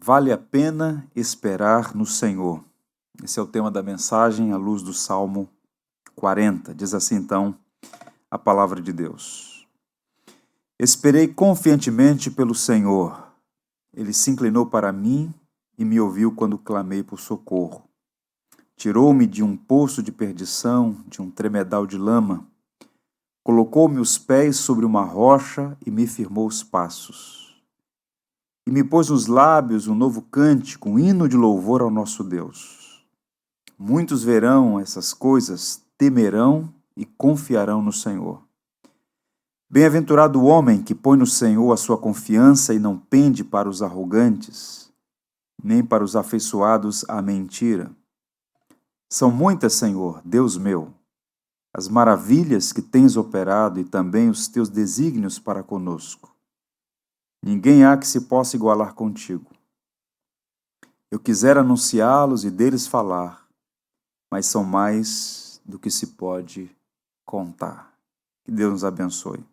Vale a pena esperar no Senhor. Esse é o tema da mensagem à luz do Salmo 40. Diz assim então a palavra de Deus. Esperei confiantemente pelo Senhor. Ele se inclinou para mim e me ouviu quando clamei por socorro. Tirou-me de um poço de perdição, de um tremedal de lama. Colocou-me os pés sobre uma rocha e me firmou os passos e me pôs nos lábios um novo cântico, um hino de louvor ao nosso Deus. Muitos verão essas coisas, temerão e confiarão no Senhor. Bem-aventurado o homem que põe no Senhor a sua confiança e não pende para os arrogantes, nem para os afeiçoados à mentira. São muitas, Senhor, Deus meu, as maravilhas que tens operado e também os teus desígnios para conosco. Ninguém há que se possa igualar contigo. Eu quisera anunciá-los e deles falar, mas são mais do que se pode contar. Que Deus nos abençoe.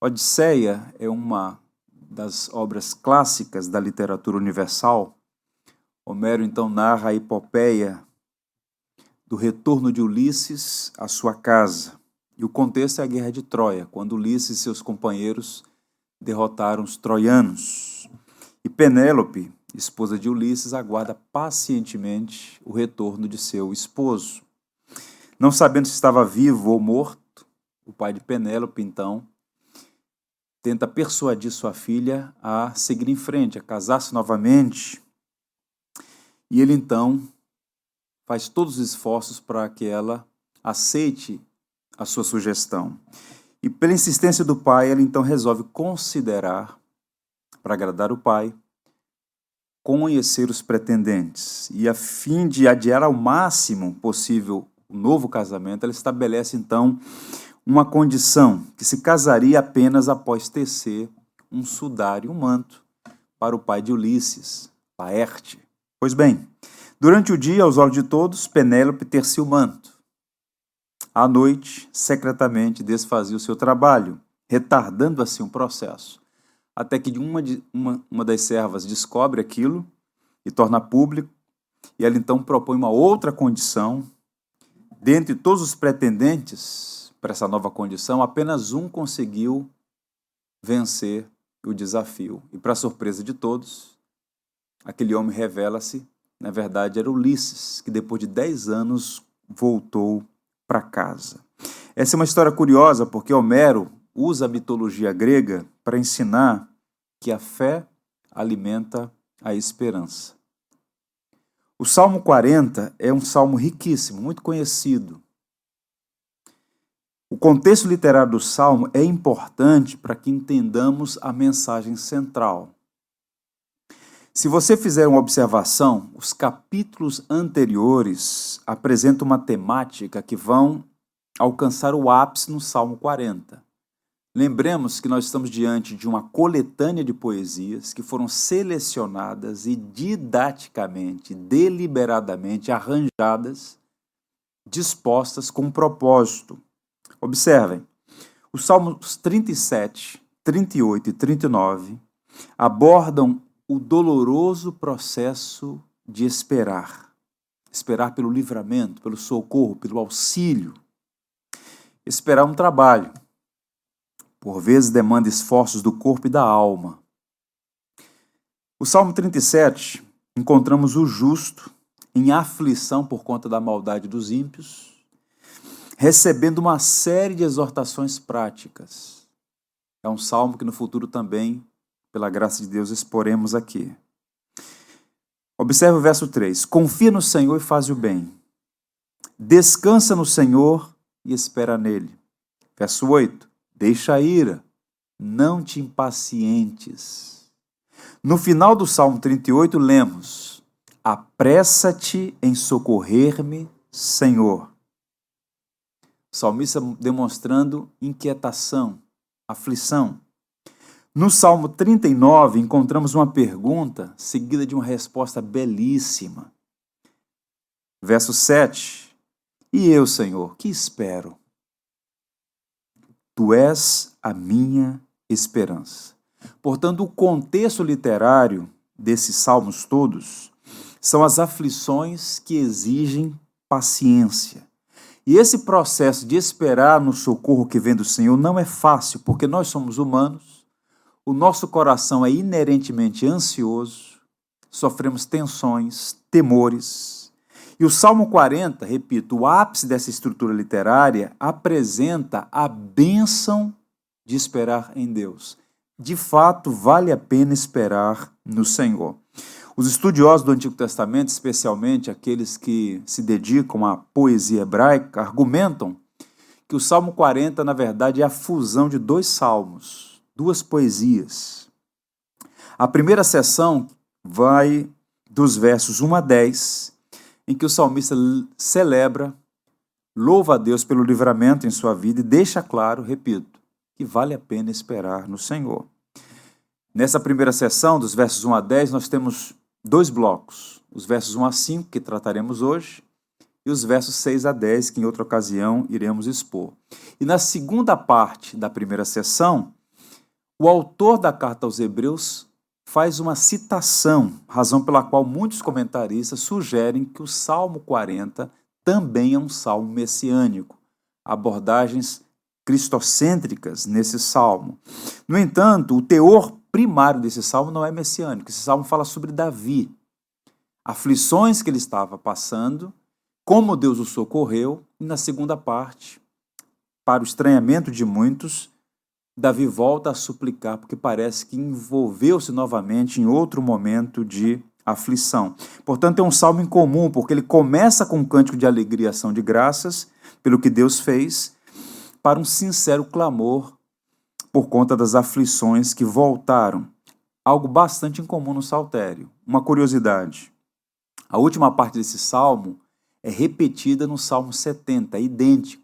Odisseia é uma das obras clássicas da literatura universal. Homero então narra a epopeia do retorno de Ulisses à sua casa. E o contexto é a guerra de Troia, quando Ulisses e seus companheiros derrotaram os troianos. E Penélope, esposa de Ulisses, aguarda pacientemente o retorno de seu esposo. Não sabendo se estava vivo ou morto, o pai de Penélope, então, tenta persuadir sua filha a seguir em frente, a casar-se novamente. E ele, então, faz todos os esforços para que ela aceite a sua sugestão. E pela insistência do pai, ela então resolve considerar, para agradar o pai, conhecer os pretendentes. E a fim de adiar ao máximo possível o novo casamento, ela estabelece então uma condição que se casaria apenas após tecer um sudário, um manto, para o pai de Ulisses, Laerte. Pois bem, durante o dia, aos olhos de todos, Penélope tecia o manto. À noite, secretamente desfazia o seu trabalho, retardando assim o processo, até que uma, de, uma, uma das servas descobre aquilo e torna público, e ela então propõe uma outra condição. Dentre todos os pretendentes para essa nova condição, apenas um conseguiu vencer o desafio. E, para surpresa de todos, aquele homem revela-se, na verdade, era Ulisses, que depois de dez anos voltou para casa. Essa é uma história curiosa porque Homero usa a mitologia grega para ensinar que a fé alimenta a esperança. O Salmo 40 é um salmo riquíssimo, muito conhecido. O contexto literário do salmo é importante para que entendamos a mensagem central. Se você fizer uma observação, os capítulos anteriores apresentam uma temática que vão alcançar o ápice no Salmo 40. Lembremos que nós estamos diante de uma coletânea de poesias que foram selecionadas e didaticamente, deliberadamente arranjadas, dispostas com um propósito. Observem, os Salmos 37, 38 e 39 abordam o doloroso processo de esperar. Esperar pelo livramento, pelo socorro, pelo auxílio. Esperar um trabalho. Por vezes demanda esforços do corpo e da alma. O Salmo 37, encontramos o justo em aflição por conta da maldade dos ímpios, recebendo uma série de exortações práticas. É um salmo que no futuro também pela graça de Deus, exporemos aqui. Observe o verso 3: Confia no Senhor e faz o bem. Descansa no Senhor e espera nele. Verso 8: Deixa a ira, não te impacientes. No final do Salmo 38, lemos: Apressa-te em socorrer-me, Senhor. O salmista demonstrando inquietação, aflição. No Salmo 39, encontramos uma pergunta seguida de uma resposta belíssima. Verso 7. E eu, Senhor, que espero? Tu és a minha esperança. Portanto, o contexto literário desses salmos todos são as aflições que exigem paciência. E esse processo de esperar no socorro que vem do Senhor não é fácil, porque nós somos humanos, o nosso coração é inerentemente ansioso, sofremos tensões, temores. E o Salmo 40, repito, o ápice dessa estrutura literária, apresenta a bênção de esperar em Deus. De fato, vale a pena esperar no Senhor. Os estudiosos do Antigo Testamento, especialmente aqueles que se dedicam à poesia hebraica, argumentam que o Salmo 40, na verdade, é a fusão de dois salmos, duas poesias. A primeira seção vai dos versos 1 a 10, em que o salmista celebra, louva a Deus pelo livramento em sua vida e deixa claro, repito, que vale a pena esperar no Senhor. Nessa primeira sessão, dos versos 1 a 10, nós temos dois blocos: os versos 1 a 5, que trataremos hoje, e os versos 6 a 10, que em outra ocasião iremos expor. E na segunda parte da primeira sessão, o autor da carta aos Hebreus faz uma citação, razão pela qual muitos comentaristas sugerem que o Salmo 40 também é um salmo messiânico. Abordagens cristocêntricas nesse salmo. No entanto, o teor primário desse salmo não é messiânico. Esse salmo fala sobre Davi, aflições que ele estava passando, como Deus o socorreu, e na segunda parte, para o estranhamento de muitos, Davi volta a suplicar, porque parece que envolveu-se novamente em outro momento de aflição. Portanto, é um salmo incomum, porque ele começa com um cântico de alegria ação de graças pelo que Deus fez, para um sincero clamor por conta das aflições que voltaram. Algo bastante incomum no saltério. Uma curiosidade: a última parte desse salmo é repetida no Salmo 70, é idêntico,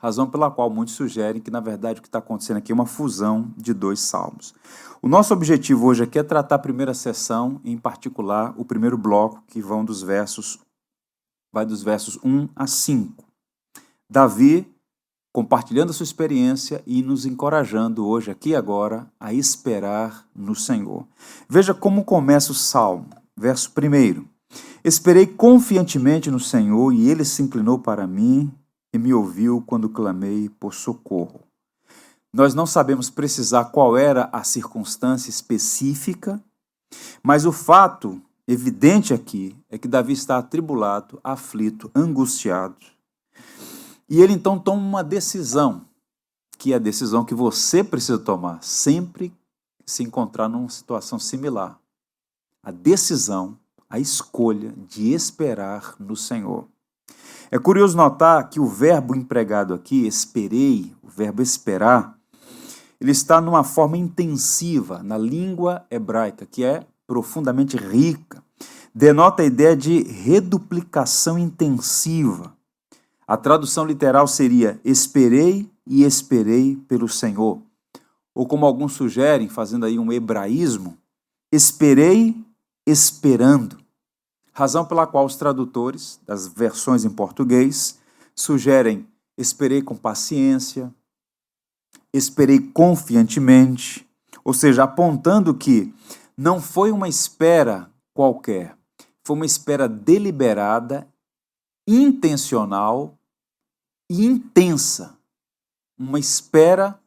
razão pela qual muitos sugerem que, na verdade, o que está acontecendo aqui é uma fusão de dois salmos. O nosso objetivo hoje aqui é tratar a primeira sessão, em particular o primeiro bloco, que vão dos versos, vai dos versos 1 a 5. Davi compartilhando a sua experiência e nos encorajando hoje, aqui e agora, a esperar no Senhor. Veja como começa o salmo, verso 1. Esperei confiantemente no Senhor e ele se inclinou para mim e me ouviu quando clamei por socorro. Nós não sabemos precisar qual era a circunstância específica, mas o fato evidente aqui é que Davi está atribulado, aflito, angustiado e ele então toma uma decisão, que é a decisão que você precisa tomar sempre se encontrar numa situação similar. A decisão, a escolha de esperar no Senhor. É curioso notar que o verbo empregado aqui, esperei, o verbo esperar, ele está numa forma intensiva na língua hebraica, que é profundamente rica. Denota a ideia de reduplicação intensiva. A tradução literal seria: Esperei e esperei pelo Senhor. Ou como alguns sugerem, fazendo aí um hebraísmo, esperei esperando. Razão pela qual os tradutores das versões em português sugerem: esperei com paciência, esperei confiantemente, ou seja, apontando que não foi uma espera qualquer, foi uma espera deliberada, intencional e intensa, uma espera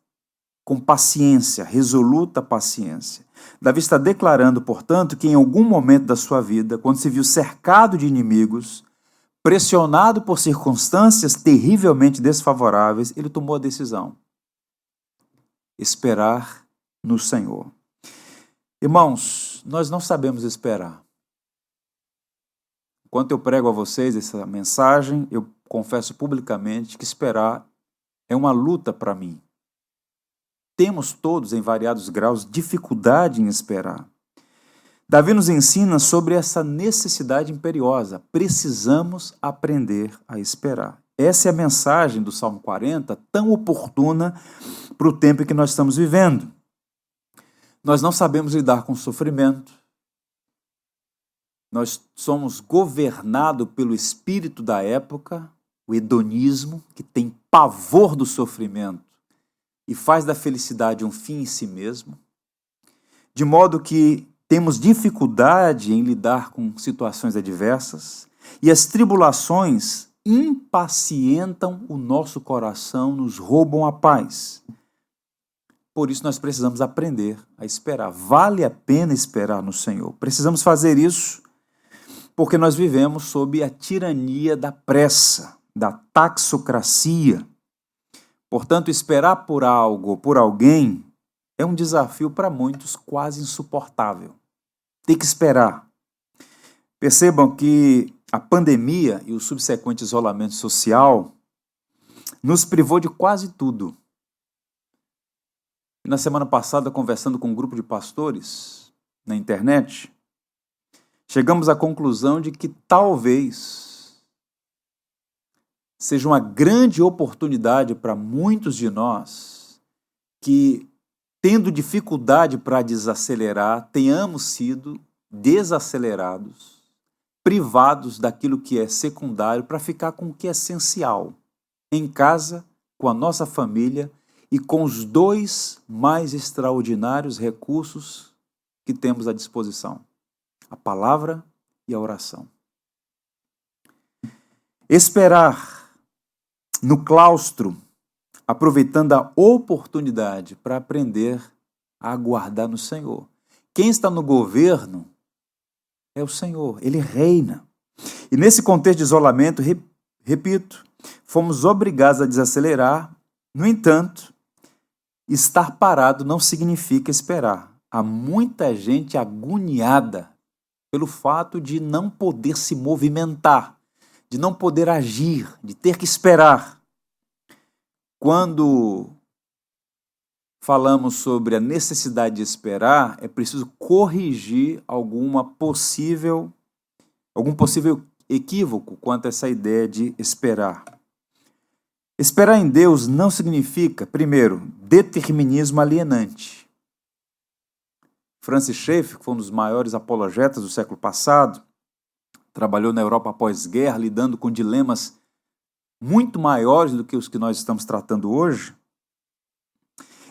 com paciência, resoluta paciência. Davi está declarando, portanto, que em algum momento da sua vida, quando se viu cercado de inimigos, pressionado por circunstâncias terrivelmente desfavoráveis, ele tomou a decisão: esperar no Senhor. Irmãos, nós não sabemos esperar. Enquanto eu prego a vocês essa mensagem, eu confesso publicamente que esperar é uma luta para mim. Temos todos, em variados graus, dificuldade em esperar. Davi nos ensina sobre essa necessidade imperiosa. Precisamos aprender a esperar. Essa é a mensagem do Salmo 40, tão oportuna para o tempo em que nós estamos vivendo. Nós não sabemos lidar com sofrimento, nós somos governados pelo espírito da época, o hedonismo, que tem pavor do sofrimento e faz da felicidade um fim em si mesmo, de modo que temos dificuldade em lidar com situações adversas e as tribulações impacientam o nosso coração, nos roubam a paz. Por isso nós precisamos aprender a esperar. Vale a pena esperar no Senhor. Precisamos fazer isso porque nós vivemos sob a tirania da pressa, da taxocracia. Portanto, esperar por algo, por alguém, é um desafio para muitos quase insuportável. Tem que esperar. Percebam que a pandemia e o subsequente isolamento social nos privou de quase tudo. Na semana passada, conversando com um grupo de pastores na internet, chegamos à conclusão de que talvez seja uma grande oportunidade para muitos de nós que, tendo dificuldade para desacelerar, tenhamos sido desacelerados privados daquilo que é secundário para ficar com o que é essencial, em casa, com a nossa família e com os dois mais extraordinários recursos que temos à disposição: a palavra e a oração. Esperar no claustro, aproveitando a oportunidade para aprender a aguardar no Senhor. Quem está no governo é o Senhor, ele reina. E nesse contexto de isolamento, repito, fomos obrigados a desacelerar. No entanto, estar parado não significa esperar. Há muita gente agoniada pelo fato de não poder se movimentar, de não poder agir, de ter que esperar. Quando falamos sobre a necessidade de esperar, é preciso corrigir alguma possível algum possível equívoco quanto a essa ideia de esperar. Esperar em Deus não significa, primeiro, determinismo alienante. Francis Schaeffer, que foi um dos maiores apologetas do século passado, trabalhou na Europa pós-guerra, lidando com dilemas muito maiores do que os que nós estamos tratando hoje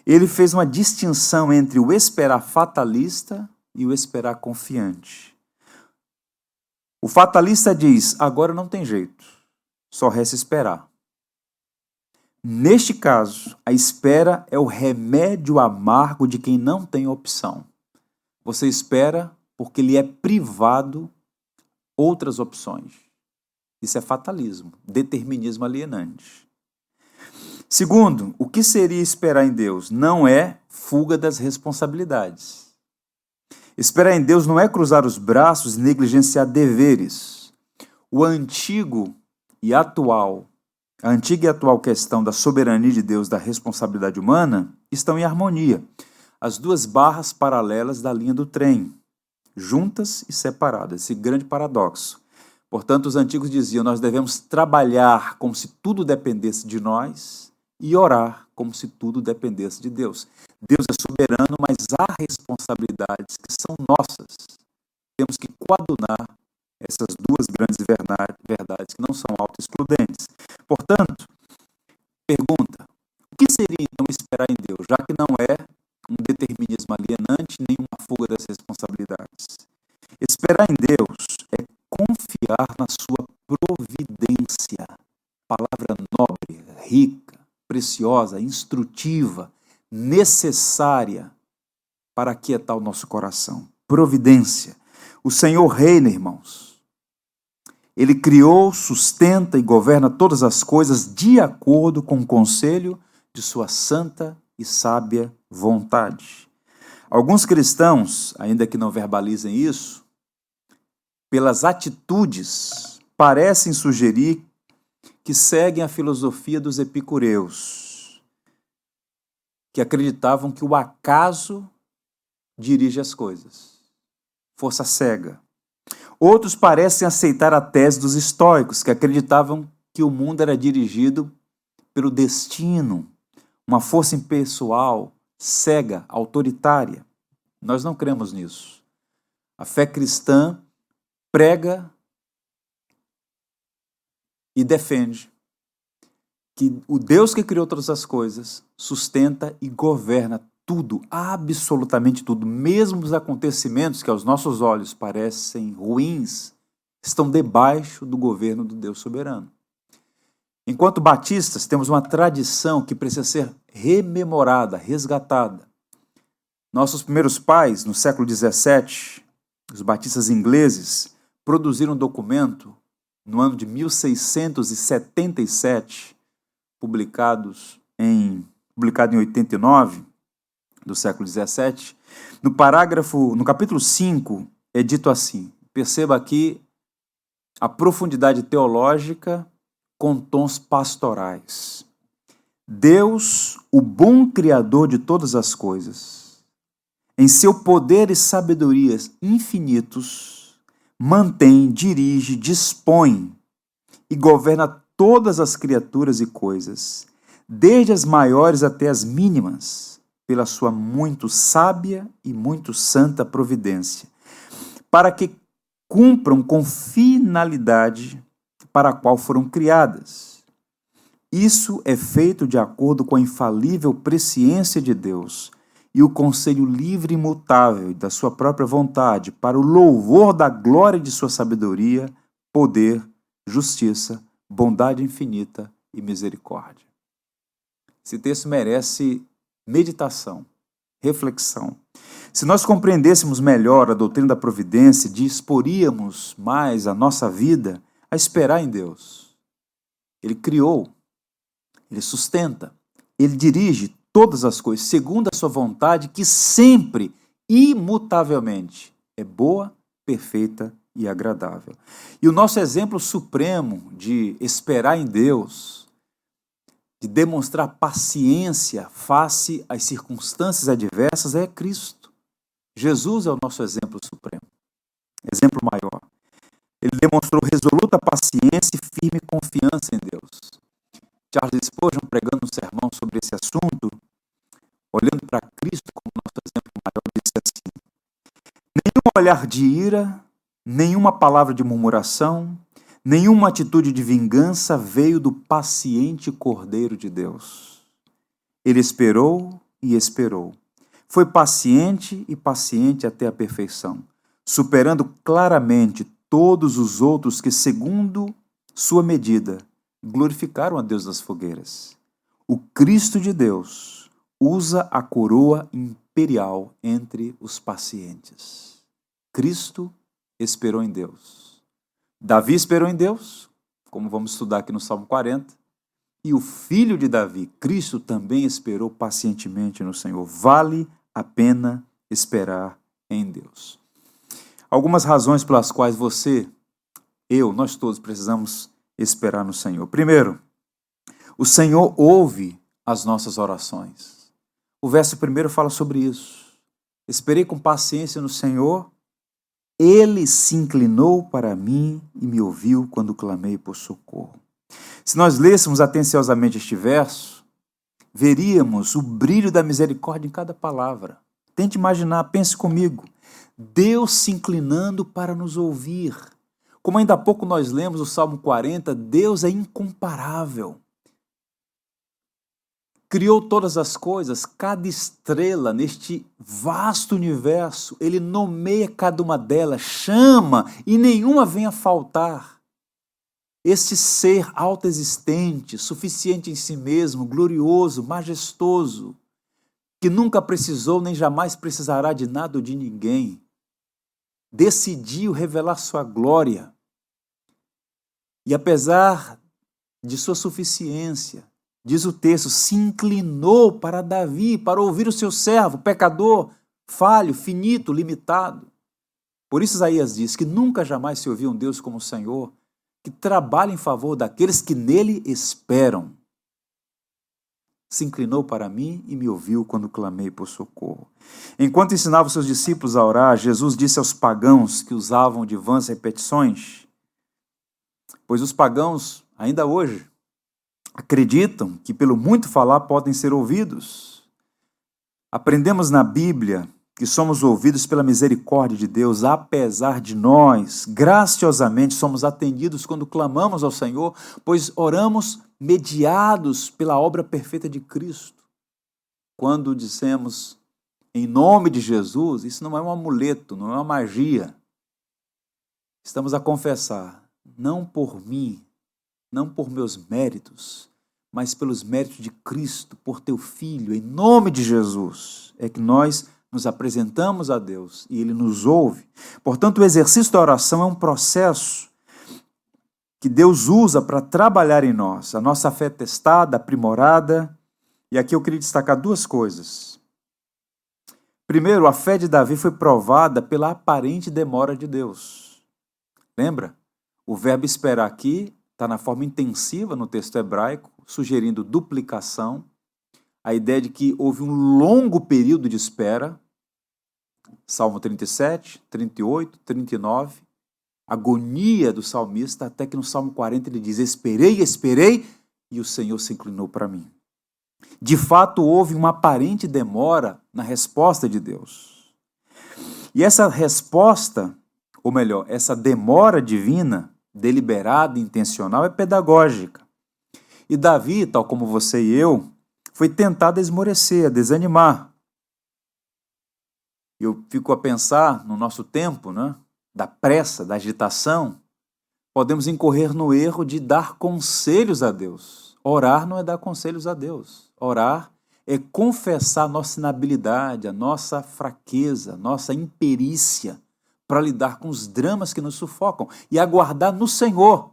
ele fez uma distinção entre o esperar fatalista e o esperar confiante. O fatalista diz: agora não tem jeito, só resta esperar. Neste caso, a espera é o remédio amargo de quem não tem opção. Você espera porque lhe é privado outras opções. Isso é fatalismo, determinismo alienante. Segundo, o que seria esperar em Deus? Não é fuga das responsabilidades. Esperar em Deus não é cruzar os braços e negligenciar deveres. O antigo e atual, a antiga e atual questão da soberania de Deus, da responsabilidade humana, estão em harmonia. As duas barras paralelas da linha do trem, juntas e separadas, esse grande paradoxo. Portanto, os antigos diziam: nós devemos trabalhar como se tudo dependesse de nós e orar como se tudo dependesse de Deus. Deus é soberano, mas há responsabilidades que são nossas. Temos que coadunar essas duas grandes verdades que não são auto-excludentes. Portanto, pergunta: o que seria então esperar em Deus, já que não é um determinismo alienante nem uma fuga das responsabilidades? Preciosa, instrutiva, necessária para aquietar o nosso coração. Providência. O Senhor reina, irmãos. Ele criou, sustenta e governa todas as coisas de acordo com o conselho de sua santa e sábia vontade. Alguns cristãos, ainda que não verbalizem isso, pelas atitudes, parecem sugerir que seguem a filosofia dos epicureus, que acreditavam que o acaso dirige as coisas. Força cega. Outros parecem aceitar a tese dos estoicos, que acreditavam que o mundo era dirigido pelo destino, uma força impessoal, cega, autoritária. Nós não cremos nisso. A fé cristã prega e defende que o Deus que criou todas as coisas sustenta e governa tudo, absolutamente tudo, mesmo os acontecimentos que aos nossos olhos parecem ruins, estão debaixo do governo do Deus soberano. Enquanto batistas, temos uma tradição que precisa ser rememorada, resgatada. Nossos primeiros pais, no século XVII, os batistas ingleses, produziram um documento no ano de 1677, publicados em, publicado em 89 do século 17. No parágrafo, no capítulo 5, é dito assim: perceba aqui a profundidade teológica com tons pastorais. Deus, o bom Criador de todas as coisas, em seu poder e sabedorias infinitos, mantém, dirige, dispõe e governa todas as criaturas e coisas, desde as maiores até as mínimas, pela sua muito sábia e muito santa providência, para que cumpram com finalidade para a qual foram criadas. Isso é feito de acordo com a infalível presciência de Deus e o conselho livre e imutável da sua própria vontade, para o louvor da glória de sua sabedoria, poder, justiça, bondade infinita e misericórdia. Esse texto merece meditação, reflexão. Se nós compreendêssemos melhor a doutrina da providência, disporíamos mais a nossa vida a esperar em Deus. Ele criou, ele sustenta, ele dirige todas as coisas segundo a sua vontade, que sempre, imutavelmente, é boa, perfeita e agradável. E o nosso exemplo supremo de esperar em Deus, de demonstrar paciência face às circunstâncias adversas é Cristo. Jesus é o nosso exemplo supremo, exemplo maior. Ele demonstrou resoluta paciência e firme confiança em Deus. Charles Spurgeon, pregando um sermão sobre esse assunto, olhando para Cristo como nosso exemplo maior, disse assim: Nenhum olhar de ira, nenhuma palavra de murmuração, nenhuma atitude de vingança veio do paciente Cordeiro de Deus. Ele esperou e esperou. Foi paciente e paciente até a perfeição, superando claramente todos os outros que, segundo sua medida, glorificaram a Deus das fogueiras. O Cristo de Deus usa a coroa imperial entre os pacientes. Cristo esperou em Deus. Davi esperou em Deus, como vamos estudar aqui no Salmo 40. E o filho de Davi, Cristo, também esperou pacientemente no Senhor. Vale a pena esperar em Deus. Algumas razões pelas quais você, eu, nós todos precisamos esperar no Senhor. Primeiro, o Senhor ouve as nossas orações. O verso primeiro fala sobre isso. Esperei com paciência no Senhor, ele se inclinou para mim e me ouviu quando clamei por socorro. Se nós lêssemos atenciosamente este verso, veríamos o brilho da misericórdia em cada palavra. Tente imaginar, pense comigo. Deus se inclinando para nos ouvir. Como ainda há pouco nós lemos o Salmo 40, Deus é incomparável. Criou todas as coisas, cada estrela neste vasto universo, ele nomeia cada uma delas, chama e nenhuma vem a faltar. Este ser autoexistente, suficiente em si mesmo, glorioso, majestoso, que nunca precisou nem jamais precisará de nada ou de ninguém, decidiu revelar sua glória. E apesar de sua suficiência, diz o texto, se inclinou para Davi, para ouvir o seu servo, pecador, falho, finito, limitado. Por isso Isaías diz que nunca jamais se ouviu um Deus como o Senhor, que trabalha em favor daqueles que nele esperam se inclinou para mim e me ouviu quando clamei por socorro. Enquanto ensinava seus discípulos a orar, Jesus disse aos pagãos que usavam de vãs repetições, pois os pagãos, ainda hoje, acreditam que pelo muito falar podem ser ouvidos. Aprendemos na Bíblia que somos ouvidos pela misericórdia de Deus, apesar de nós, graciosamente, somos atendidos quando clamamos ao Senhor, pois oramos mediados pela obra perfeita de Cristo. quando dissemos em nome de Jesus, isso não é um amuleto, não é uma magia. Estamos a confessar, não por mim, não por meus méritos, mas pelos méritos de Cristo, por teu Filho, em nome de Jesus, é que nós nos apresentamos a Deus e Ele nos ouve. Portanto, o exercício da oração é um processo que Deus usa para trabalhar em nós, a nossa fé testada, aprimorada. E aqui eu queria destacar duas coisas. Primeiro, a fé de Davi foi provada pela aparente demora de Deus. Lembra? O verbo esperar aqui está na forma intensiva no texto hebraico, sugerindo duplicação, a ideia de que houve um longo período de espera. Salmo 37, 38, 39 agonia do salmista, até que no Salmo 40 ele diz: Esperei, esperei, e o Senhor se inclinou para mim. De fato, houve uma aparente demora na resposta de Deus. E essa resposta, ou melhor, essa demora divina, deliberada intencional, é pedagógica. E Davi, tal como você e eu, foi tentado a esmorecer, a desanimar. Eu fico a pensar no nosso tempo, né? da pressa, da agitação, podemos incorrer no erro de dar conselhos a Deus. Orar não é dar conselhos a Deus. Orar é confessar a nossa inabilidade, a nossa fraqueza, a nossa imperícia para lidar com os dramas que nos sufocam e aguardar no Senhor.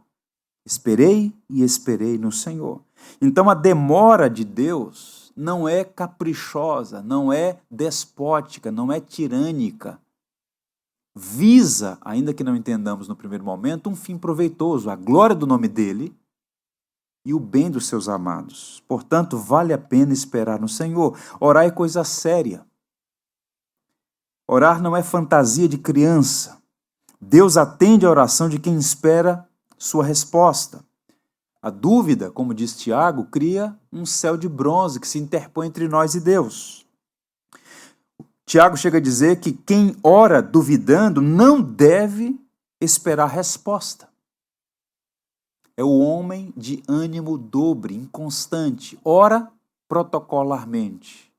Esperei e esperei no Senhor. Então a demora de Deus não é caprichosa, não é despótica, não é tirânica visa, ainda que não entendamos no primeiro momento, um fim proveitoso, a glória do nome dele e o bem dos seus amados. Portanto, vale a pena esperar no Senhor. Orar é coisa séria. Orar não é fantasia de criança. Deus atende a oração de quem espera sua resposta. A dúvida, como diz Tiago, cria um céu de bronze que se interpõe entre nós e Deus. Tiago chega a dizer que quem ora duvidando não deve esperar resposta. É o homem de ânimo dobre, inconstante, ora protocolarmente,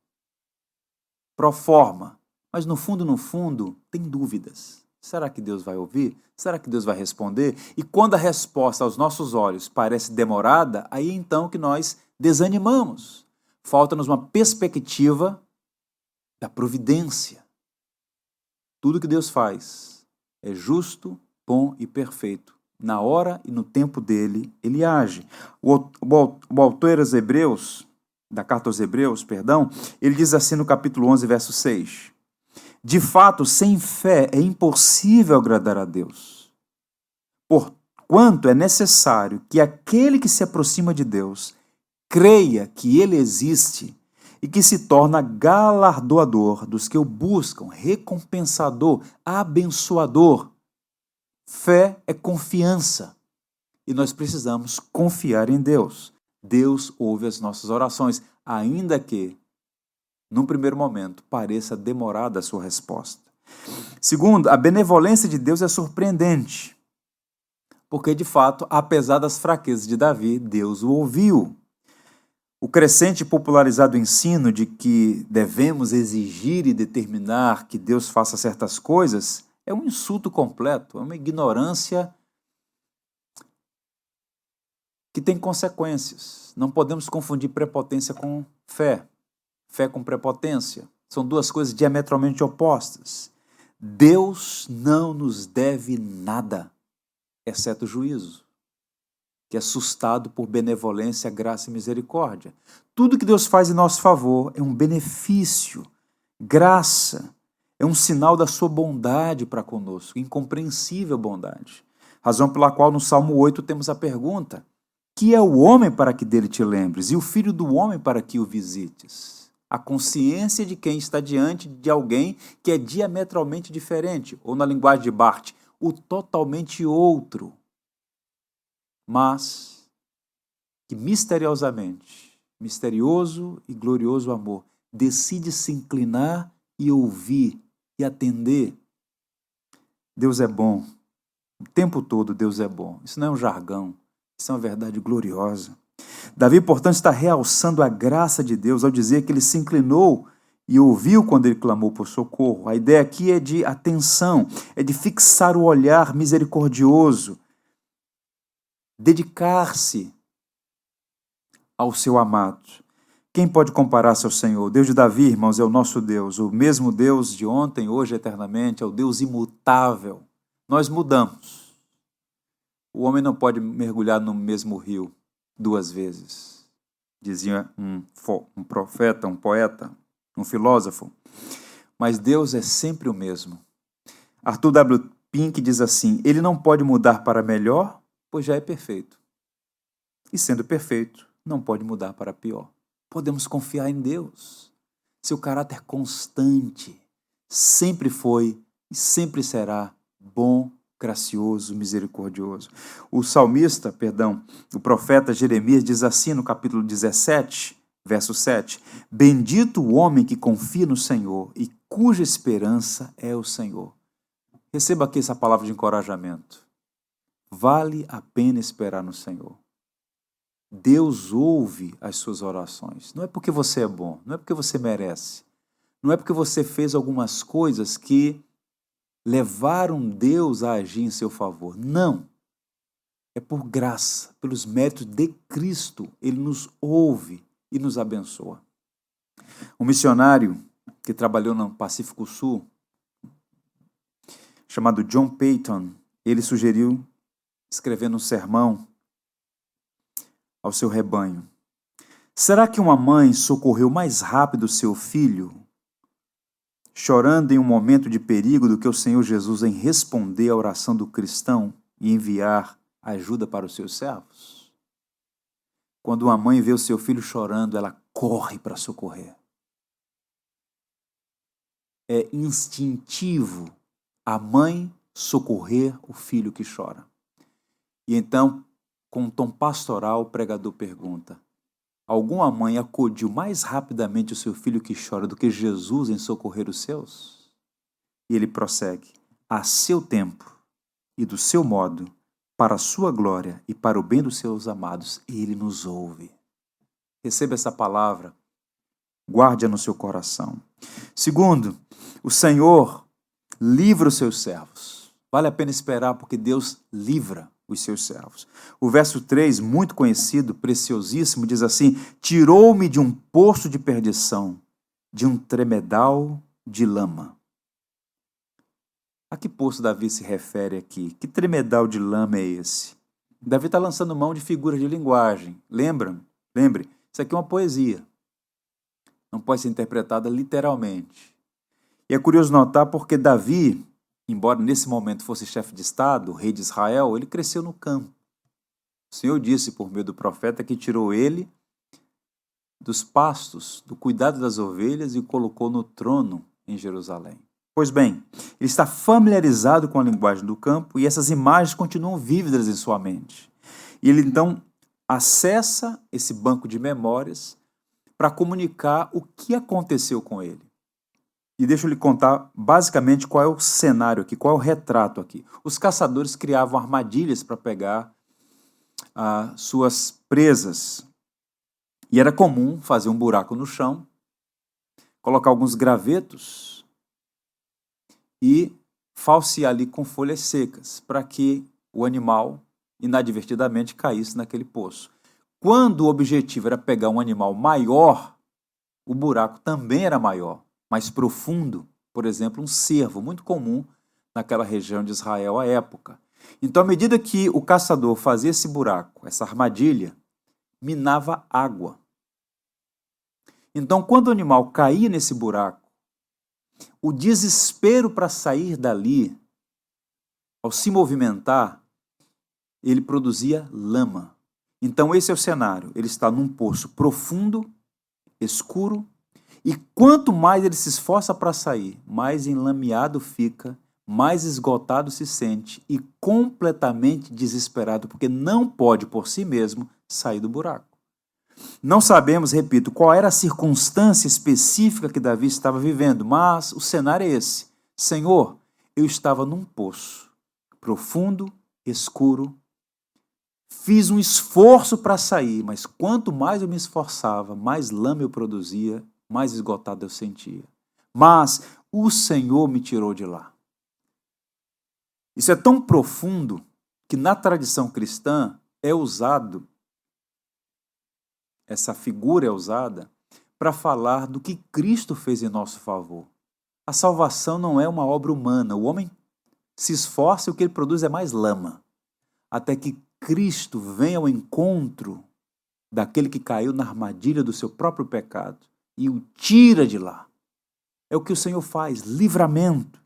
pro forma, mas no fundo, no fundo, tem dúvidas. Será que Deus vai ouvir? Será que Deus vai responder? E quando a resposta aos nossos olhos parece demorada, aí então que nós desanimamos. Falta-nos uma perspectiva da providência. Tudo que Deus faz é justo, bom e perfeito. Na hora e no tempo dele, ele age. O, o, o autor aos Hebreus, da carta aos Hebreus, perdão, ele diz assim no capítulo 11, verso 6. De fato, sem fé é impossível agradar a Deus. Porquanto é necessário que aquele que se aproxima de Deus creia que ele existe e que se torna galardoador dos que o buscam, recompensador, abençoador. Fé é confiança e nós precisamos confiar em Deus. Deus ouve as nossas orações, ainda que, num primeiro momento, pareça demorada a sua resposta. Segundo, a benevolência de Deus é surpreendente, porque de fato, apesar das fraquezas de Davi, Deus o ouviu. O crescente e popularizado ensino de que devemos exigir e determinar que Deus faça certas coisas é um insulto completo, é uma ignorância que tem consequências. Não podemos confundir prepotência com fé. Fé com prepotência são duas coisas diametralmente opostas. Deus não nos deve nada, exceto juízo que é assustado por benevolência, graça e misericórdia. Tudo que Deus faz em nosso favor é um benefício, graça, é um sinal da sua bondade para conosco, incompreensível bondade. Razão pela qual no Salmo 8 temos a pergunta: Que é o homem para que dele te lembres, e o filho do homem para que o visites? A consciência de quem está diante de alguém que é diametralmente diferente, ou na linguagem de Barth, o totalmente outro mas que misteriosamente, misterioso e glorioso amor, decide se inclinar e ouvir e atender. Deus é bom. O tempo todo Deus é bom. Isso não é um jargão, isso é uma verdade gloriosa. Davi, portanto, está realçando a graça de Deus ao dizer que ele se inclinou e ouviu quando ele clamou por socorro. A ideia aqui é de atenção, é de fixar o olhar misericordioso, dedicar-se ao seu amado. Quem pode comparar-se ao Senhor? Deus de Davi, irmãos, é o nosso Deus, o mesmo Deus de ontem, hoje, eternamente, é o Deus imutável. Nós mudamos. O homem não pode mergulhar no mesmo rio duas vezes, dizia um, um profeta, um poeta, um filósofo. Mas Deus é sempre o mesmo. Arthur W. Pink diz assim: Ele não pode mudar para melhor, pois já é perfeito. E sendo perfeito, não pode mudar para pior podemos confiar em Deus. Seu caráter constante sempre foi e sempre será bom, gracioso, misericordioso. O salmista, perdão, o profeta Jeremias diz assim no capítulo 17, verso 7: Bendito o homem que confia no Senhor e cuja esperança é o Senhor. Receba aqui essa palavra de encorajamento. Vale a pena esperar no Senhor. Deus ouve as suas orações. Não é porque você é bom, não é porque você merece, não é porque você fez algumas coisas que levaram Deus a agir em seu favor. Não. É por graça, pelos méritos de Cristo, ele nos ouve e nos abençoa. Um missionário que trabalhou no Pacífico Sul, chamado John Payton, ele sugeriu, escrevendo um sermão, ao seu rebanho. Será que uma mãe socorreu mais rápido seu filho, chorando em um momento de perigo, do que o Senhor Jesus em responder à oração do cristão e enviar ajuda para os seus servos? Quando uma mãe vê o seu filho chorando, ela corre para socorrer. É instintivo a mãe socorrer o filho que chora. E então com um tom pastoral, o pregador pergunta: Alguma mãe acudiu mais rapidamente o seu filho que chora do que Jesus em socorrer os seus? E ele prossegue: A seu tempo e do seu modo, para a sua glória e para o bem dos seus amados, ele nos ouve. Receba essa palavra, guarde-a no seu coração. Segundo, o Senhor livra os seus servos. Vale a pena esperar porque Deus livra os seus servos. O verso 3, muito conhecido, preciosíssimo, diz assim: Tirou-me de um poço de perdição, de um tremedal de lama. A que poço Davi se refere aqui? Que tremedal de lama é esse? Davi está lançando mão de figuras de linguagem. Lembram? Lembre, isso aqui é uma poesia. Não pode ser interpretada literalmente. E é curioso notar porque Davi, embora nesse momento fosse chefe de Estado, rei de Israel, ele cresceu no campo. O Senhor disse por meio do profeta que tirou ele dos pastos, do cuidado das ovelhas e o colocou no trono em Jerusalém. Pois bem, ele está familiarizado com a linguagem do campo e essas imagens continuam vívidas em sua mente. E ele então acessa esse banco de memórias para comunicar o que aconteceu com ele. E deixa eu lhe contar basicamente qual é o cenário aqui, qual é o retrato aqui. Os caçadores criavam armadilhas para pegar ah, suas presas. E era comum fazer um buraco no chão, colocar alguns gravetos e falsear ali com folhas secas, para que o animal inadvertidamente caísse naquele poço. Quando o objetivo era pegar um animal maior, o buraco também era maior mais profundo, por exemplo, um cervo, muito comum naquela região de Israel à época. Então, à medida que o caçador fazia esse buraco, essa armadilha, minava água. Então, quando o animal caía nesse buraco, o desespero para sair dali, ao se movimentar, ele produzia lama. Então, esse é o cenário. Ele está num poço profundo, escuro, e quanto mais ele se esforça para sair, mais enlameado fica, mais esgotado se sente e completamente desesperado, porque não pode por si mesmo sair do buraco. Não sabemos, repito, qual era a circunstância específica que Davi estava vivendo, mas o cenário é esse: Senhor, eu estava num poço profundo, escuro, Fiz um esforço para sair, mas quanto mais eu me esforçava, mais lama eu produzia, mais esgotado eu sentia. Mas o Senhor me tirou de lá. Isso é tão profundo que na tradição cristã é usado, essa figura é usada para falar do que Cristo fez em nosso favor. A salvação não é uma obra humana. O homem se esforça e o que ele produz é mais lama. Até que Cristo venha ao encontro daquele que caiu na armadilha do seu próprio pecado e o tira de lá. É o que o Senhor faz, livramento.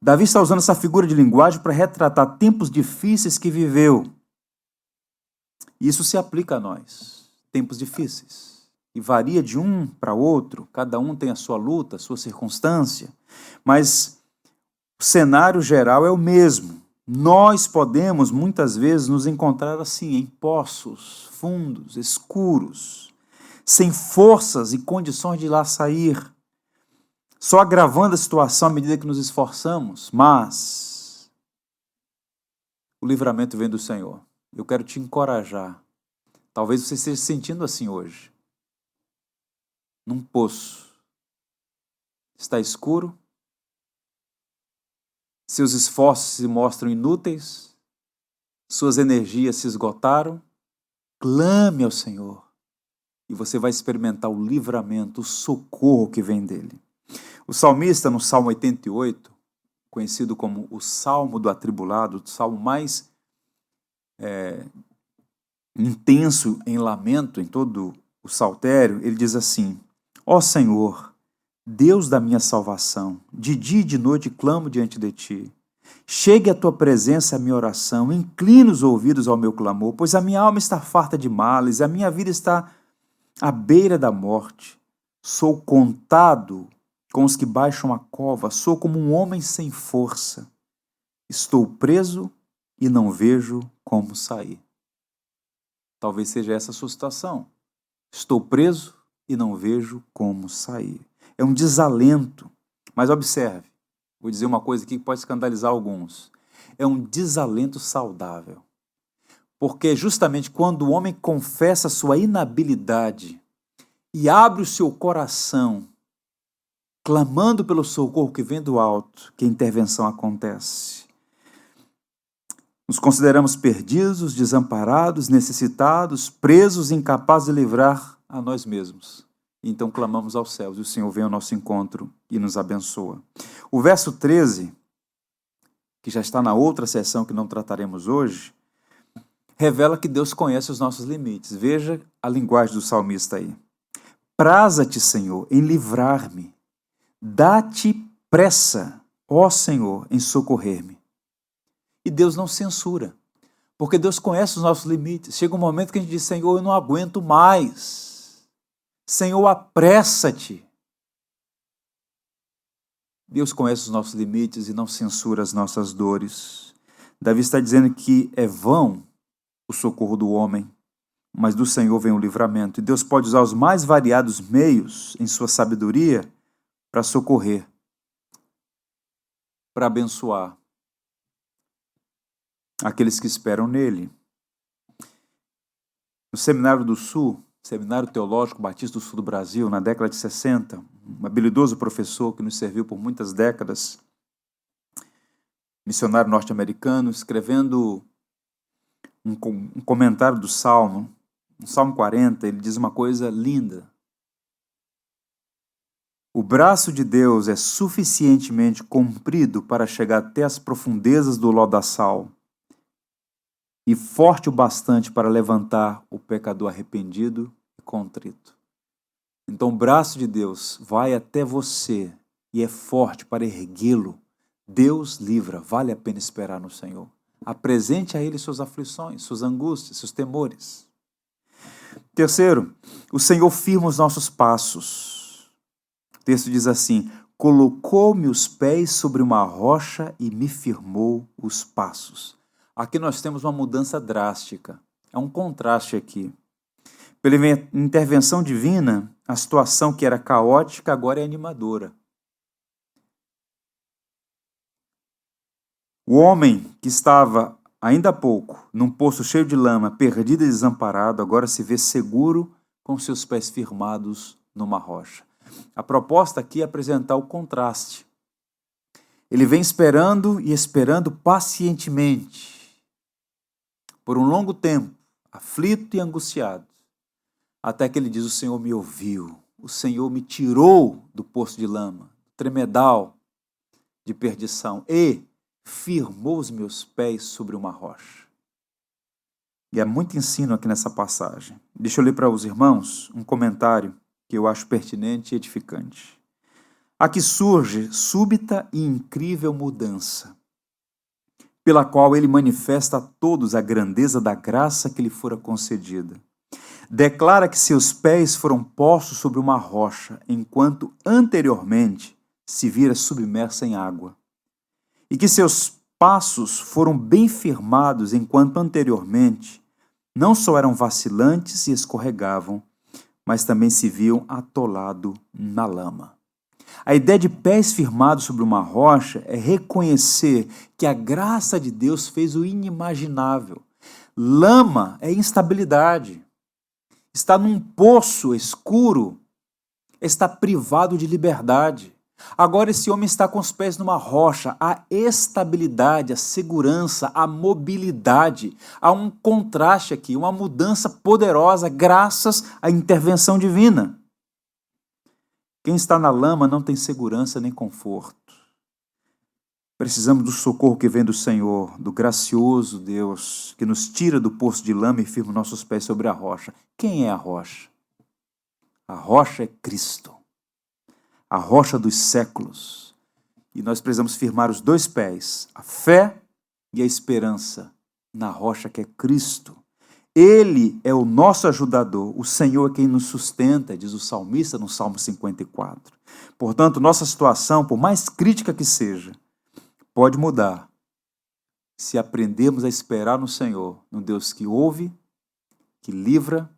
Davi está usando essa figura de linguagem para retratar tempos difíceis que viveu. Isso se aplica a nós. Tempos difíceis. E varia de um para outro, cada um tem a sua luta, a sua circunstância, mas o cenário geral é o mesmo. Nós podemos muitas vezes nos encontrar assim, em poços fundos, escuros, sem forças e condições de lá sair, só agravando a situação à medida que nos esforçamos, mas o livramento vem do Senhor. Eu quero te encorajar. Talvez você esteja se sentindo assim hoje, num poço. Está escuro, seus esforços se mostram inúteis, suas energias se esgotaram. Clame ao Senhor e você vai experimentar o livramento, o socorro que vem dele. O salmista, no Salmo 88, conhecido como o Salmo do Atribulado, o salmo mais é, intenso em lamento em todo o saltério, ele diz assim: Ó Senhor, Deus da minha salvação, de dia e de noite clamo diante de ti. Chegue a tua presença a minha oração, inclina os ouvidos ao meu clamor, pois a minha alma está farta de males, a minha vida está à beira da morte. Sou contado com os que baixam a cova, sou como um homem sem força. Estou preso e não vejo como sair. Talvez seja essa a sua situação. Estou preso e não vejo como sair é um desalento. Mas observe, vou dizer uma coisa aqui que pode escandalizar alguns. É um desalento saudável. Porque justamente quando o homem confessa sua inabilidade e abre o seu coração, clamando pelo socorro que vem do alto, que a intervenção acontece. Nos consideramos perdidos, desamparados, necessitados, presos, incapazes de livrar a nós mesmos. Então clamamos aos céus e o Senhor vem ao nosso encontro e nos abençoa. O verso 13, que já está na outra sessão que não trataremos hoje, revela que Deus conhece os nossos limites. Veja a linguagem do salmista aí. Praza-te, Senhor, em livrar-me. Dá-te pressa, ó Senhor, em socorrer-me. E Deus não censura, porque Deus conhece os nossos limites. Chega um momento que a gente diz: Senhor, eu não aguento mais. Senhor, apressa-te. Deus conhece os nossos limites e não censura as nossas dores. Davi está dizendo que é vão o socorro do homem, mas do Senhor vem o livramento. E Deus pode usar os mais variados meios em sua sabedoria para socorrer, para abençoar aqueles que esperam nele. No Seminário do Sul, Seminário Teológico Batista do Sul do Brasil, na década de 60, um habilidoso professor que nos serviu por muitas décadas, missionário norte-americano, escrevendo um, um comentário do Salmo, no Salmo 40, ele diz uma coisa linda. O braço de Deus é suficientemente comprido para chegar até as profundezas do lodaçal e forte o bastante para levantar o pecador arrependido contrito. Então o braço de Deus vai até você e é forte para erguê-lo. Deus livra, vale a pena esperar no Senhor. Apresente a Ele suas aflições, suas angústias, seus temores. Terceiro, o Senhor firma os nossos passos. O texto diz assim: Colocou-me os pés sobre uma rocha e me firmou os passos. Aqui nós temos uma mudança drástica. É um contraste aqui. Pela intervenção divina, a situação que era caótica agora é animadora. O homem que estava ainda há pouco, num poço cheio de lama, perdido e desamparado, agora se vê seguro com seus pés firmados numa rocha. A proposta aqui é apresentar o contraste. Ele vem esperando e esperando pacientemente, por um longo tempo, aflito e angustiado, até que ele diz: O Senhor me ouviu, o Senhor me tirou do poço de lama, tremedal de perdição, e firmou os meus pés sobre uma rocha. E há muito ensino aqui nessa passagem. Deixa eu ler para os irmãos um comentário que eu acho pertinente e edificante. Aqui surge súbita e incrível mudança, pela qual ele manifesta a todos a grandeza da graça que lhe fora concedida. Declara que seus pés foram postos sobre uma rocha, enquanto anteriormente se vira submersa em água e que seus passos foram bem firmados, enquanto anteriormente não só eram vacilantes e escorregavam, mas também se viam atolado na lama. A ideia de pés firmados sobre uma rocha é reconhecer que a graça de Deus fez o inimaginável. Lama é instabilidade. Está num poço escuro, está privado de liberdade. Agora esse homem está com os pés numa rocha. A estabilidade, a segurança, a mobilidade. Há um contraste aqui, uma mudança poderosa graças à intervenção divina. Quem está na lama não tem segurança nem conforto. Precisamos do socorro que vem do Senhor, do gracioso Deus, que nos tira do poço de lama e firma nossos pés sobre a rocha. Quem é a rocha? A rocha é Cristo a rocha dos séculos. E nós precisamos firmar os dois pés, a fé e a esperança, na rocha que é Cristo. Ele é o nosso ajudador, o Senhor é quem nos sustenta, diz o salmista no Salmo 54. Portanto, nossa situação, por mais crítica que seja, pode mudar se aprendermos a esperar no Senhor, no Deus que ouve, que livra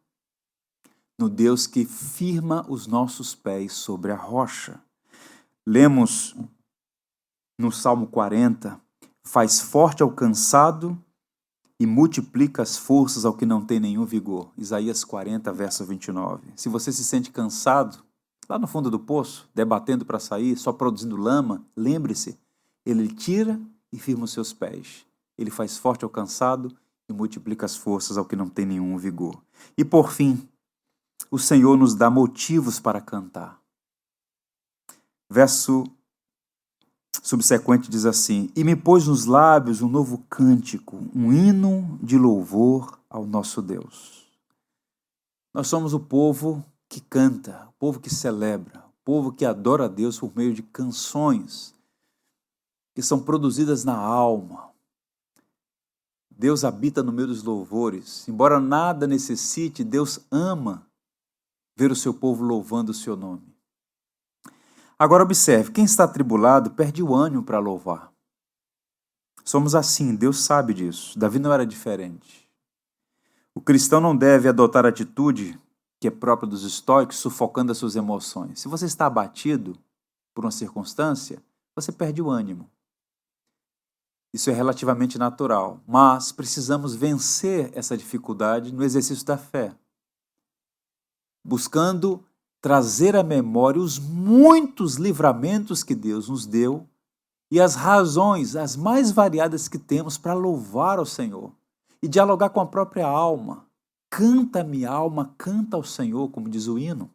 no Deus que firma os nossos pés sobre a rocha. Lemos no Salmo 40: faz forte ao cansado e multiplica as forças ao que não tem nenhum vigor. Isaías 40, verso 29. Se você se sente cansado, lá no fundo do poço, debatendo para sair, só produzindo lama, lembre-se, ele tira e firma os seus pés. Ele faz forte ao cansado e multiplica as forças ao que não tem nenhum vigor. E por fim, o Senhor nos dá motivos para cantar. Verso subsequente diz assim: E me pôs nos lábios um novo cântico, um hino de louvor ao nosso Deus. Nós somos o povo que canta, o povo que celebra, o povo que adora a Deus por meio de canções que são produzidas na alma. Deus habita no meio dos louvores. Embora nada necessite, Deus ama ver o seu povo louvando o seu nome. Agora observe: quem está atribulado perde o ânimo para louvar. Somos assim, Deus sabe disso. Davi não era diferente. O cristão não deve adotar a atitude que é própria dos estoicos, sufocando as suas emoções. Se você está abatido por uma circunstância, você perde o ânimo. Isso é relativamente natural, mas precisamos vencer essa dificuldade no exercício da fé buscando trazer à memória os muitos livramentos que Deus nos deu e as razões, as mais variadas que temos para louvar ao Senhor e dialogar com a própria alma. Canta, minha alma, canta ao Senhor, como diz o hino.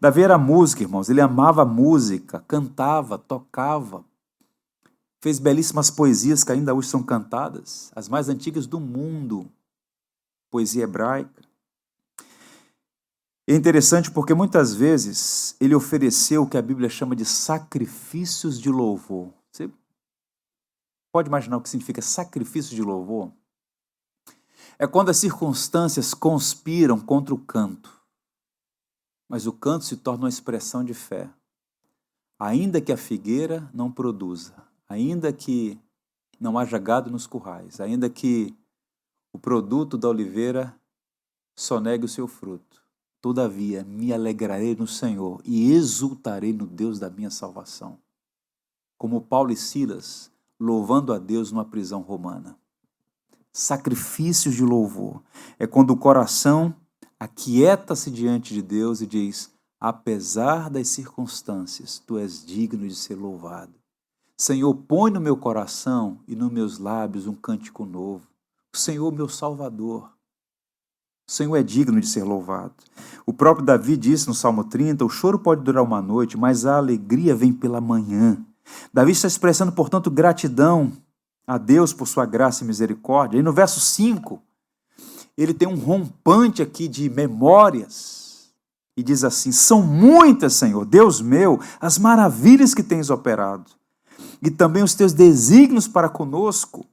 Davi era música, irmãos, ele amava a música, cantava, tocava, fez belíssimas poesias que ainda hoje são cantadas, as mais antigas do mundo, poesia hebraica. É interessante porque muitas vezes ele ofereceu o que a Bíblia chama de sacrifícios de louvor. Você pode imaginar o que significa sacrifício de louvor? É quando as circunstâncias conspiram contra o canto, mas o canto se torna uma expressão de fé. Ainda que a figueira não produza, ainda que não haja gado nos currais, ainda que o produto da oliveira só negue o seu fruto, Todavia, me alegrarei no Senhor e exultarei no Deus da minha salvação. Como Paulo e Silas, louvando a Deus numa prisão romana. sacrifícios de louvor. É quando o coração aquieta-se diante de Deus e diz: apesar das circunstâncias, tu és digno de ser louvado. Senhor, põe no meu coração e nos meus lábios um cântico novo. O Senhor, meu Salvador. O Senhor é digno de ser louvado. O próprio Davi disse no Salmo 30: O choro pode durar uma noite, mas a alegria vem pela manhã. Davi está expressando, portanto, gratidão a Deus por sua graça e misericórdia. E no verso 5, ele tem um rompante aqui de memórias e diz assim: São muitas, Senhor, Deus meu, as maravilhas que tens operado e também os teus desígnios para conosco.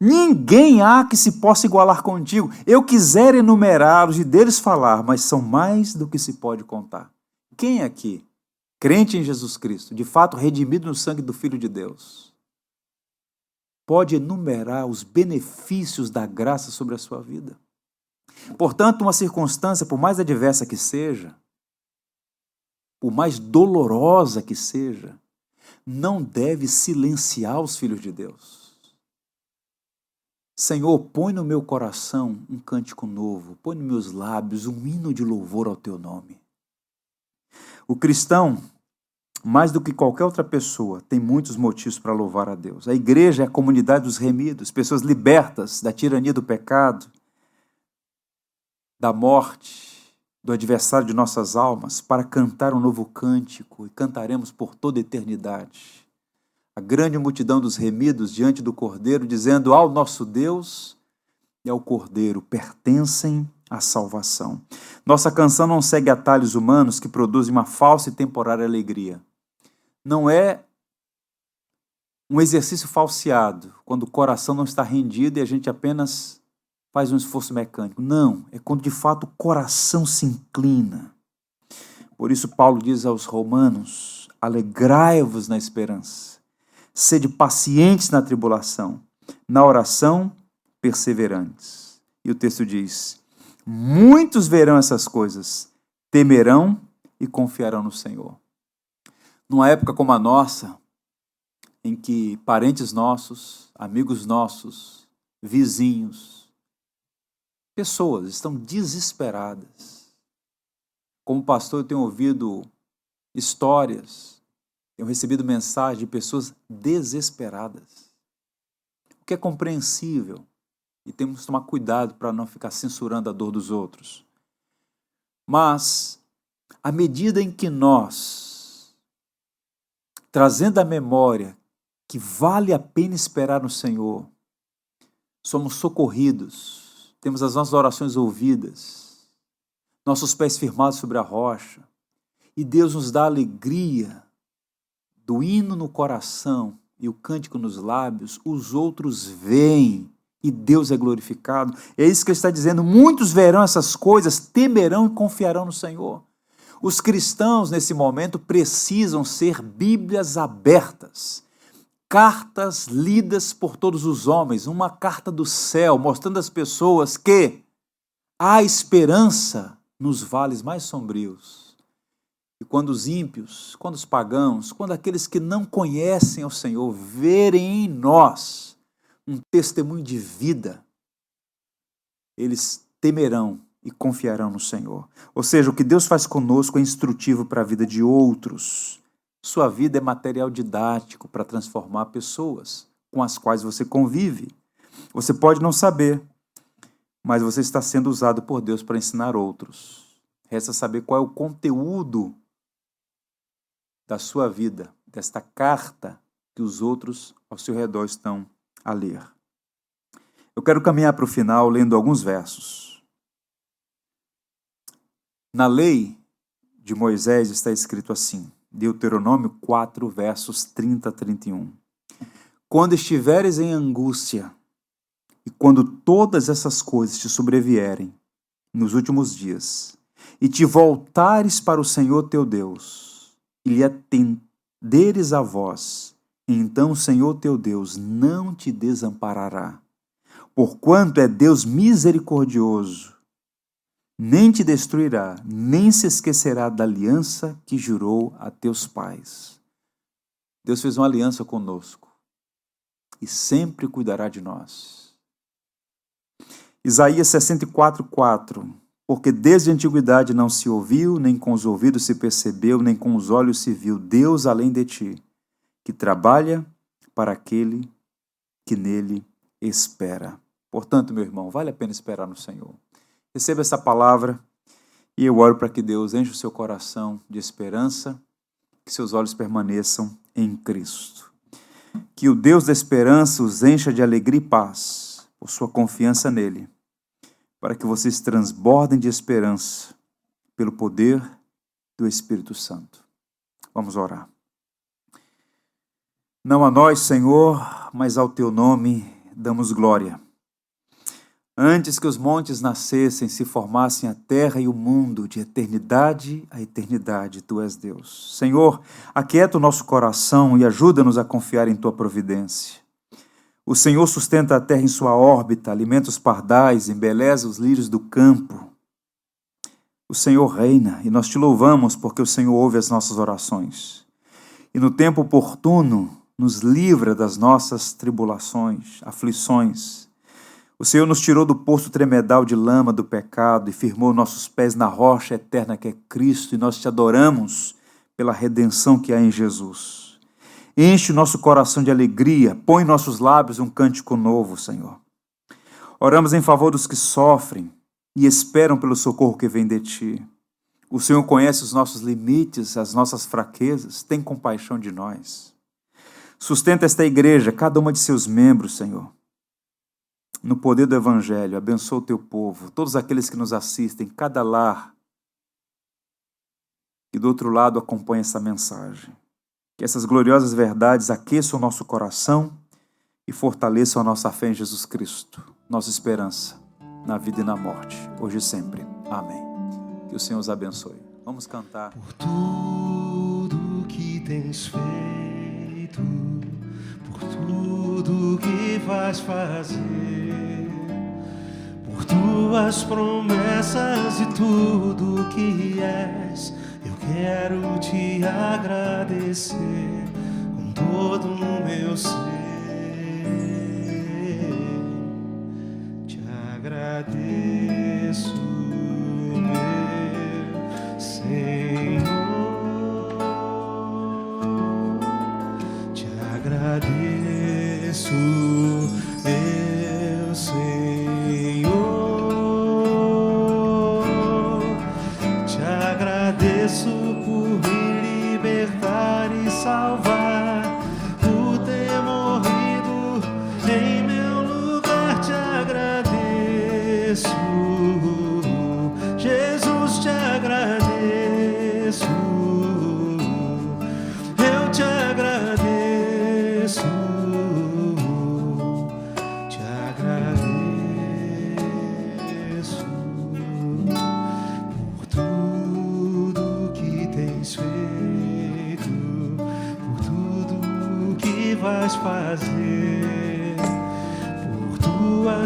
Ninguém há que se possa igualar contigo. Eu quiser enumerá-los e deles falar, mas são mais do que se pode contar. Quem aqui, crente em Jesus Cristo, de fato redimido no sangue do Filho de Deus, pode enumerar os benefícios da graça sobre a sua vida? Portanto, uma circunstância, por mais adversa que seja, por mais dolorosa que seja, não deve silenciar os filhos de Deus. Senhor, põe no meu coração um cântico novo, põe nos meus lábios um hino de louvor ao teu nome. O cristão, mais do que qualquer outra pessoa, tem muitos motivos para louvar a Deus. A igreja é a comunidade dos remidos, pessoas libertas da tirania do pecado, da morte, do adversário de nossas almas para cantar um novo cântico e cantaremos por toda a eternidade. A grande multidão dos remidos diante do Cordeiro, dizendo ao nosso Deus e ao Cordeiro pertencem à salvação. Nossa canção não segue atalhos humanos que produzem uma falsa e temporária alegria. Não é um exercício falseado, quando o coração não está rendido e a gente apenas faz um esforço mecânico. Não, é quando de fato o coração se inclina. Por isso, Paulo diz aos Romanos: alegrai-vos na esperança, sede pacientes na tribulação, na oração, perseverantes. E o texto diz: muitos verão essas coisas, temerão e confiarão no Senhor. Numa época como a nossa, em que parentes nossos, amigos nossos, vizinhos, Pessoas estão desesperadas. Como pastor, eu tenho ouvido histórias, tenho recebido mensagens de pessoas desesperadas. O que é compreensível e temos que tomar cuidado para não ficar censurando a dor dos outros. Mas, à medida em que nós, trazendo a memória que vale a pena esperar no Senhor, somos socorridos temos as nossas orações ouvidas, nossos pés firmados sobre a rocha, e Deus nos dá alegria do hino no coração e o cântico nos lábios, os outros veem e Deus é glorificado. É isso que ele está dizendo. Muitos verão essas coisas, temerão e confiarão no Senhor. Os cristãos, nesse momento, precisam ser Bíblias abertas cartas lidas por todos os homens, uma carta do céu, mostrando às pessoas que há esperança nos vales mais sombrios. E quando os ímpios, quando os pagãos, quando aqueles que não conhecem o Senhor verem em nós um testemunho de vida, eles temerão e confiarão no Senhor. Ou seja, o que Deus faz conosco é instrutivo para a vida de outros. Sua vida é material didático para transformar pessoas com as quais você convive. Você pode não saber, mas você está sendo usado por Deus para ensinar outros. Resta saber qual é o conteúdo da sua vida, desta carta que os outros ao seu redor estão a ler. Eu quero caminhar para o final lendo alguns versos. Na lei de Moisés está escrito assim: Deuteronômio 4, versos 30 a 31. Quando estiveres em angústia, e quando todas essas coisas te sobrevierem nos últimos dias, e te voltares para o Senhor teu Deus, e lhe atenderes a voz, então o Senhor teu Deus não te desamparará, porquanto é Deus misericordioso nem te destruirá, nem se esquecerá da aliança que jurou a teus pais. Deus fez uma aliança conosco e sempre cuidará de nós. Isaías 64, 4. Porque desde a antiguidade não se ouviu, nem com os ouvidos se percebeu, nem com os olhos se viu Deus além de ti, que trabalha para aquele que nele espera. Portanto, meu irmão, vale a pena esperar no Senhor. Receba essa palavra e eu oro para que Deus enche o seu coração de esperança, que seus olhos permaneçam em Cristo. Que o Deus da esperança os encha de alegria e paz por sua confiança nele para que vocês transbordem de esperança pelo poder do Espírito Santo. Vamos orar. Não a nós, Senhor, mas ao teu nome damos glória. Antes que os montes nascessem, se formassem a terra e o mundo, de eternidade a eternidade, tu és Deus. Senhor, aquieta o nosso coração e ajuda-nos a confiar em tua providência. O Senhor sustenta a terra em sua órbita, alimenta os pardais, embeleza os lírios do campo. O Senhor reina e nós te louvamos porque o Senhor ouve as nossas orações. E no tempo oportuno nos livra das nossas tribulações, aflições. O Senhor nos tirou do poço tremedal de lama do pecado e firmou nossos pés na rocha eterna que é Cristo, e nós te adoramos pela redenção que há em Jesus. Enche o nosso coração de alegria, põe em nossos lábios um cântico novo, Senhor. Oramos em favor dos que sofrem e esperam pelo socorro que vem de Ti. O Senhor conhece os nossos limites, as nossas fraquezas, tem compaixão de nós. Sustenta esta igreja, cada uma de seus membros, Senhor. No poder do Evangelho, abençoa o teu povo, todos aqueles que nos assistem, cada lar que do outro lado acompanha essa mensagem. Que essas gloriosas verdades aqueçam o nosso coração e fortaleçam a nossa fé em Jesus Cristo, nossa esperança na vida e na morte, hoje e sempre. Amém. Que o Senhor os abençoe. Vamos cantar. Por tudo que tens feito, por tudo que vais fazer, por tuas promessas e tudo que és Quero te agradecer com todo o meu ser. Te agradeço, meu Senhor. Agradeço por me libertar e salvar,